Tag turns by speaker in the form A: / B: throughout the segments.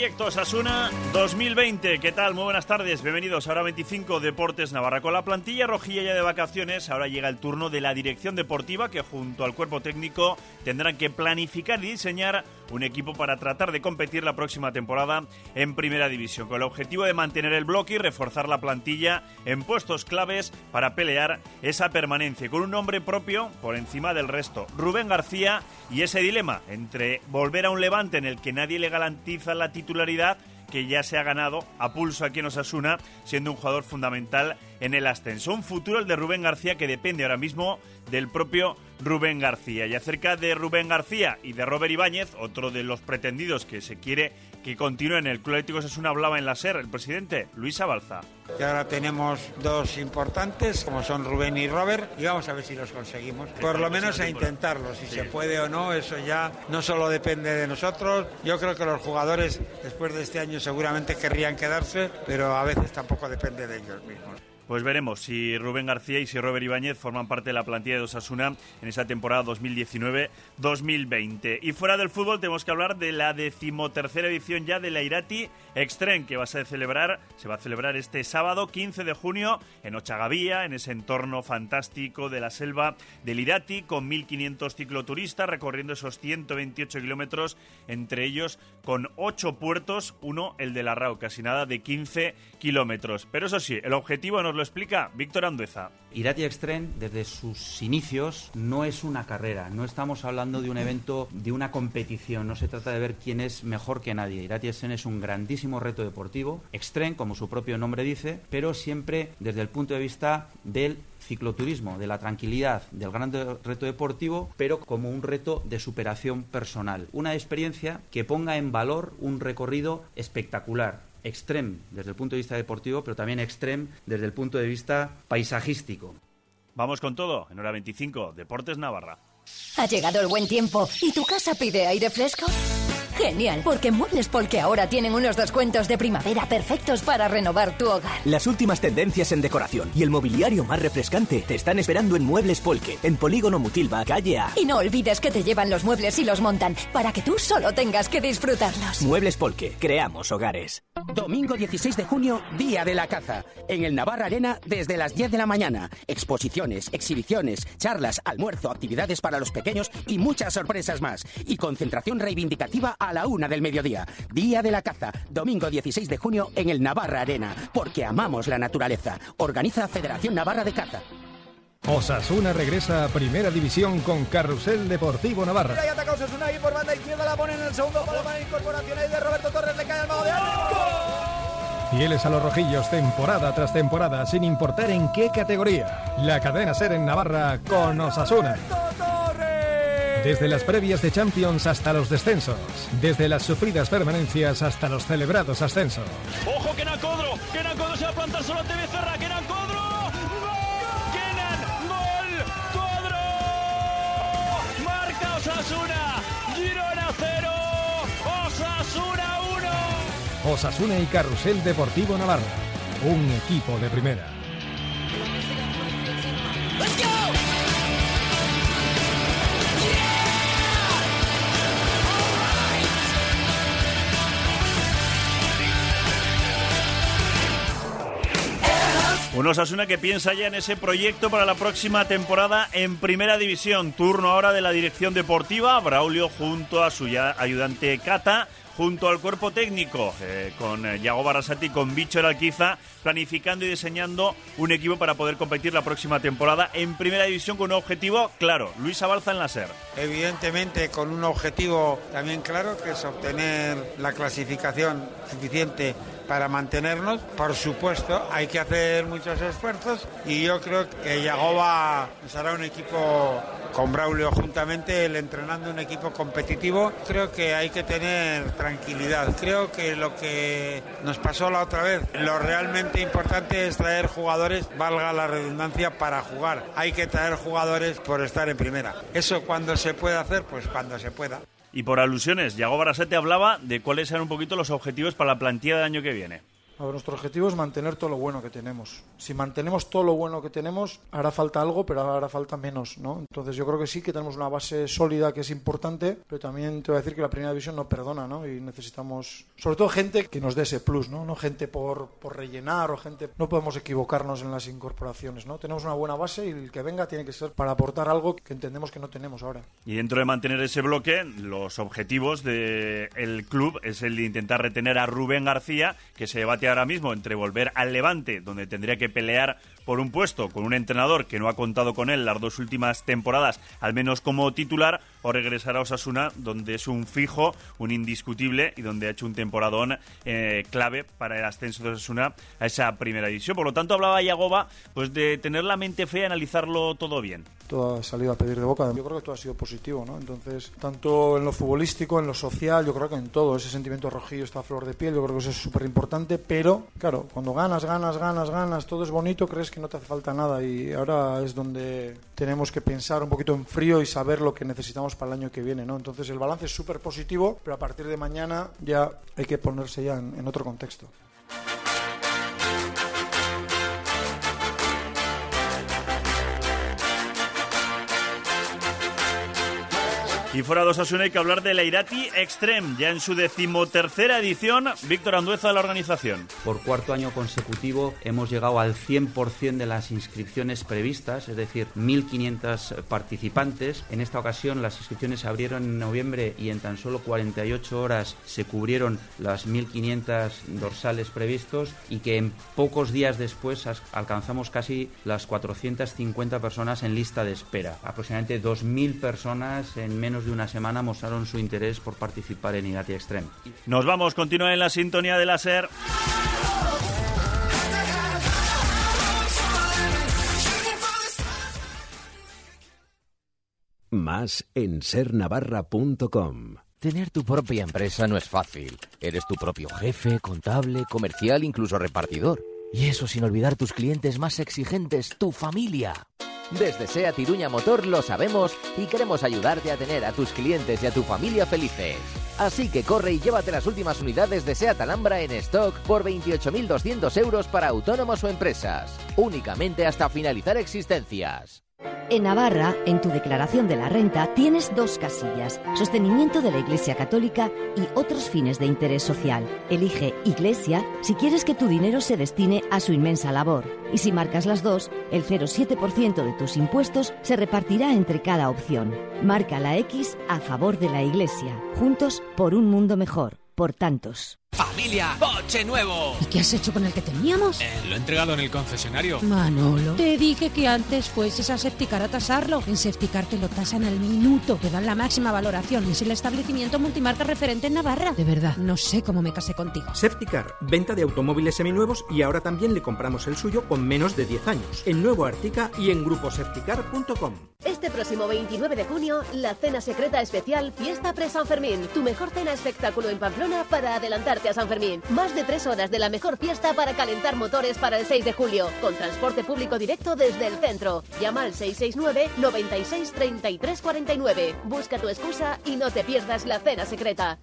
A: Proyecto Asuna 2020. ¿Qué tal? Muy buenas tardes. Bienvenidos a Hora 25 Deportes Navarra. Con la plantilla rojilla ya de vacaciones, ahora llega el turno de la dirección deportiva que junto al cuerpo técnico tendrán que planificar y diseñar un equipo para tratar de competir la próxima temporada en Primera División, con el objetivo de mantener el bloque y reforzar la plantilla en puestos claves para pelear esa permanencia, con un nombre propio por encima del resto, Rubén García, y ese dilema entre volver a un levante en el que nadie le garantiza la titularidad que ya se ha ganado a pulso aquí en Osasuna, siendo un jugador fundamental en el ascenso. Un futuro el de Rubén García que depende ahora mismo del propio Rubén García. Y acerca de Rubén García y de Robert Ibáñez, otro de los pretendidos que se quiere que continúe en el Club Atlético Osasuna, hablaba en la SER el presidente Luis Abalza.
B: Y ahora tenemos dos importantes, como son Rubén y Robert, y vamos a ver si los conseguimos. Por lo menos a intentarlo, si se puede o no, eso ya no solo depende de nosotros. Yo creo que los jugadores después de este año seguramente querrían quedarse, pero a veces tampoco depende de ellos mismos.
A: Pues veremos si Rubén García y si Robert Ibáñez forman parte de la plantilla de Osasuna en esa temporada 2019-2020. Y fuera del fútbol tenemos que hablar de la decimotercera edición ya de la Irati Extreme que va a celebrar, se va a celebrar este sábado 15 de junio en Ochagavía, en ese entorno fantástico de la selva del Irati, con 1.500 cicloturistas recorriendo esos 128 kilómetros, entre ellos con 8 puertos, uno el de la Rao, casi nada de 15 kilómetros. Pero eso sí, el objetivo nos lo explica Víctor Andueza.
C: Irati Extreme, desde sus inicios, no es una carrera, no estamos hablando de un evento, de una competición, no se trata de ver quién es mejor que nadie. Irati Extreme es un grandísimo reto deportivo, extreme, como su propio nombre dice, pero siempre desde el punto de vista del cicloturismo, de la tranquilidad, del gran reto deportivo, pero como un reto de superación personal. Una experiencia que ponga en valor un recorrido espectacular, extreme desde el punto de vista deportivo, pero también extreme desde el punto de vista paisajístico.
A: Vamos con todo, en hora 25, Deportes Navarra.
D: Ha llegado el buen tiempo y tu casa pide aire fresco. Genial, porque Muebles Polke ahora tienen unos descuentos de primavera perfectos para renovar tu hogar.
E: Las últimas tendencias en decoración y el mobiliario más refrescante te están esperando en Muebles Polke, en Polígono Mutilva, calle A.
D: Y no olvides que te llevan los muebles y los montan para que tú solo tengas que disfrutarlos.
E: Muebles Polke, creamos hogares.
F: Domingo 16 de junio, Día de la Caza. En el Navarra Arena desde las 10 de la mañana. Exposiciones, exhibiciones, charlas, almuerzo, actividades para los pequeños y muchas sorpresas más. Y concentración reivindicativa a la una del mediodía. Día de la Caza. Domingo 16 de junio en el Navarra Arena. Porque amamos la naturaleza. Organiza Federación Navarra de Caza.
G: Osasuna regresa a Primera División con Carrusel Deportivo Navarra.
H: Ahí ataca Osasuna ahí por banda izquierda, la pone en el segundo palo para de Roberto Torres, le cae al mago de
G: Fieles a los rojillos temporada tras temporada, sin importar en qué categoría. La cadena ser en Navarra con Osasuna. Desde las previas de Champions hasta los descensos. Desde las sufridas permanencias hasta los celebrados ascensos.
I: ¡Ojo, que Codro! ¡Que Codro se va a solo Becerra! ¡Que Osasuna
G: y Carrusel Deportivo Navarra, un equipo de primera.
A: Un Osasuna que piensa ya en ese proyecto para la próxima temporada en Primera División. Turno ahora de la dirección deportiva. Braulio junto a su ayudante Cata junto al cuerpo técnico, eh, con eh, Yago Barrasati, con Bicho Alquiza, planificando y diseñando un equipo para poder competir la próxima temporada en Primera División con un objetivo claro, Luis Abalza en la SER.
B: Evidentemente con un objetivo también claro, que es obtener la clasificación suficiente para mantenernos. Por supuesto, hay que hacer muchos esfuerzos y yo creo que Yagoba será un equipo con Braulio juntamente, el entrenando un equipo competitivo. Creo que hay que tener tranquilidad. Creo que lo que nos pasó la otra vez, lo realmente importante es traer jugadores, valga la redundancia, para jugar. Hay que traer jugadores por estar en primera. Eso cuando se puede hacer, pues cuando se pueda.
A: Y por alusiones, Yago Barasete hablaba de cuáles eran un poquito los objetivos para la plantilla del año que viene.
J: A ver, nuestro objetivo es mantener todo lo bueno que tenemos. Si mantenemos todo lo bueno que tenemos, hará falta algo, pero hará falta menos, ¿no? Entonces yo creo que sí que tenemos una base sólida que es importante, pero también te voy a decir que la primera división no perdona, ¿no? Y necesitamos, sobre todo gente que nos dé ese plus, ¿no? No gente por, por rellenar o gente... No podemos equivocarnos en las incorporaciones, ¿no? Tenemos una buena base y el que venga tiene que ser para aportar algo que entendemos que no tenemos ahora.
A: Y dentro de mantener ese bloque, los objetivos del club es el de intentar retener a Rubén García, que se debate ahora mismo entre volver al Levante, donde tendría que pelear por un puesto con un entrenador que no ha contado con él las dos últimas temporadas, al menos como titular, o regresar a Osasuna, donde es un fijo, un indiscutible y donde ha hecho un temporadón eh, clave para el ascenso de Osasuna a esa primera división. Por lo tanto, hablaba Yagoba pues, de tener la mente fría y analizarlo todo bien.
J: Todo ha salido a pedir de boca. Yo creo que todo ha sido positivo, ¿no? Entonces, tanto en lo futbolístico, en lo social, yo creo que en todo, ese sentimiento rojillo está a flor de piel, yo creo que eso es súper importante, pero, claro, cuando ganas, ganas, ganas, ganas, todo es bonito, crees que no te hace falta nada y ahora es donde tenemos que pensar un poquito en frío y saber lo que necesitamos para el año que viene, ¿no? Entonces el balance es súper positivo, pero a partir de mañana ya hay que ponerse ya en, en otro contexto.
A: Y fuera de Osasuna hay que hablar de la Irati Extreme, ya en su decimotercera edición, Víctor Andueza de la organización.
C: Por cuarto año consecutivo hemos llegado al 100% de las inscripciones previstas, es decir, 1.500 participantes. En esta ocasión las inscripciones se abrieron en noviembre y en tan solo 48 horas se cubrieron las 1.500 dorsales previstos y que en pocos días después alcanzamos casi las 450 personas en lista de espera. Aproximadamente 2.000 personas en menos de una semana mostraron su interés por participar en Irati Extreme.
A: Nos vamos, continúa en la sintonía de la SER.
K: Más en sernavarra.com.
L: Tener tu propia empresa no es fácil. Eres tu propio jefe, contable, comercial, incluso repartidor. Y eso sin olvidar tus clientes más exigentes, tu familia. Desde SEAT Iruña Motor lo sabemos y queremos ayudarte a tener a tus clientes y a tu familia felices. Así que corre y llévate las últimas unidades de SEAT Alhambra en stock por 28.200 euros para autónomos o empresas. Únicamente hasta finalizar existencias.
M: En Navarra, en tu declaración de la renta, tienes dos casillas, sostenimiento de la Iglesia Católica y otros fines de interés social. Elige Iglesia si quieres que tu dinero se destine a su inmensa labor. Y si marcas las dos, el 0,7% de tus impuestos se repartirá entre cada opción. Marca la X a favor de la Iglesia. Juntos por un mundo mejor. Por tantos.
N: ¡Familia! ¡Coche nuevo!
O: ¿Y qué has hecho con el que teníamos?
N: Eh, lo he entregado en el concesionario.
O: Manolo, te dije que antes fueses a Septicar a tasarlo. En Septicar te lo tasan al minuto, te dan la máxima valoración es el establecimiento multimarca referente en Navarra. De verdad, no sé cómo me casé contigo.
P: Septicar, venta de automóviles seminuevos y ahora también le compramos el suyo con menos de 10 años. En Nuevo Artica y en gruposepticar.com.
Q: Este próximo 29 de junio, la cena secreta especial Fiesta Pre-San Fermín. Tu mejor cena espectáculo en Pamplona para adelantarte San Fermín. Más de tres horas de la mejor fiesta para calentar motores para el 6 de julio. Con transporte público directo desde el centro. Llama al 669 96 33 49. Busca tu excusa y no te pierdas la cena secreta.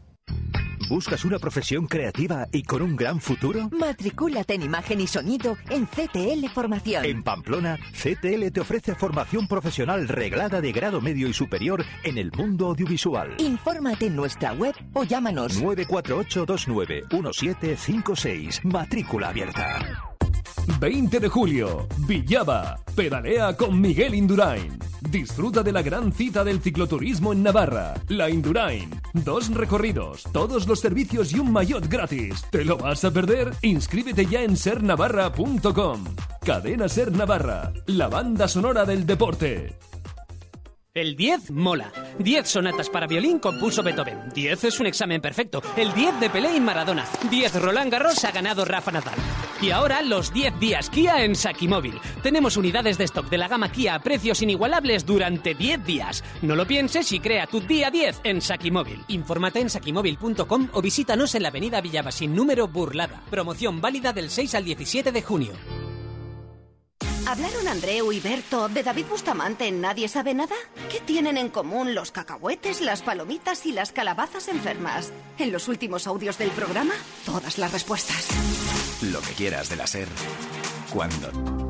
R: ¿Buscas una profesión creativa y con un gran futuro?
S: Matricúlate en imagen y sonido en CTL Formación.
R: En Pamplona, CTL te ofrece formación profesional reglada de grado medio y superior en el mundo audiovisual.
S: Infórmate en nuestra web o llámanos
R: 948291756. Matrícula abierta.
G: 20 de julio, Villaba, pedalea con Miguel Indurain. Disfruta de la gran cita del cicloturismo en Navarra, la Indurain. Dos recorridos, todos los servicios y un maillot gratis. ¿Te lo vas a perder? Inscríbete ya en sernavarra.com. Cadena Ser Navarra, la banda sonora del deporte.
T: El 10 mola. 10 sonatas para violín compuso Beethoven. 10 es un examen perfecto. El 10 de Pelé y Maradona. 10 Roland Garros ha ganado Rafa Nadal. Y ahora los 10 días Kia en Sakimóvil. Tenemos unidades de stock de la gama Kia a precios inigualables durante 10 días. No lo pienses y crea tu día 10 en Sakimóvil. Infórmate en sakimóvil.com o visítanos en la avenida Villabasín número Burlada. Promoción válida del 6 al 17 de junio.
U: ¿Hablaron Andreu y Berto de David Bustamante en Nadie sabe nada? ¿Qué tienen en común los cacahuetes, las palomitas y las calabazas enfermas? En los últimos audios del programa, todas las respuestas.
V: Lo que quieras de la SER, cuando